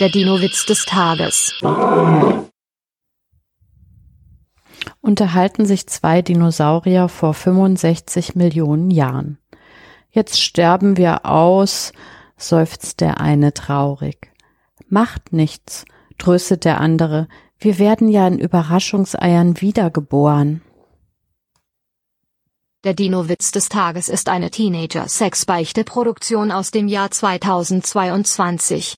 Der Dino-Witz des Tages. Unterhalten sich zwei Dinosaurier vor 65 Millionen Jahren. Jetzt sterben wir aus, seufzt der eine traurig. Macht nichts, tröstet der andere, wir werden ja in Überraschungseiern wiedergeboren. Der Dino-Witz des Tages ist eine Teenager-Sex-Beichte-Produktion aus dem Jahr 2022.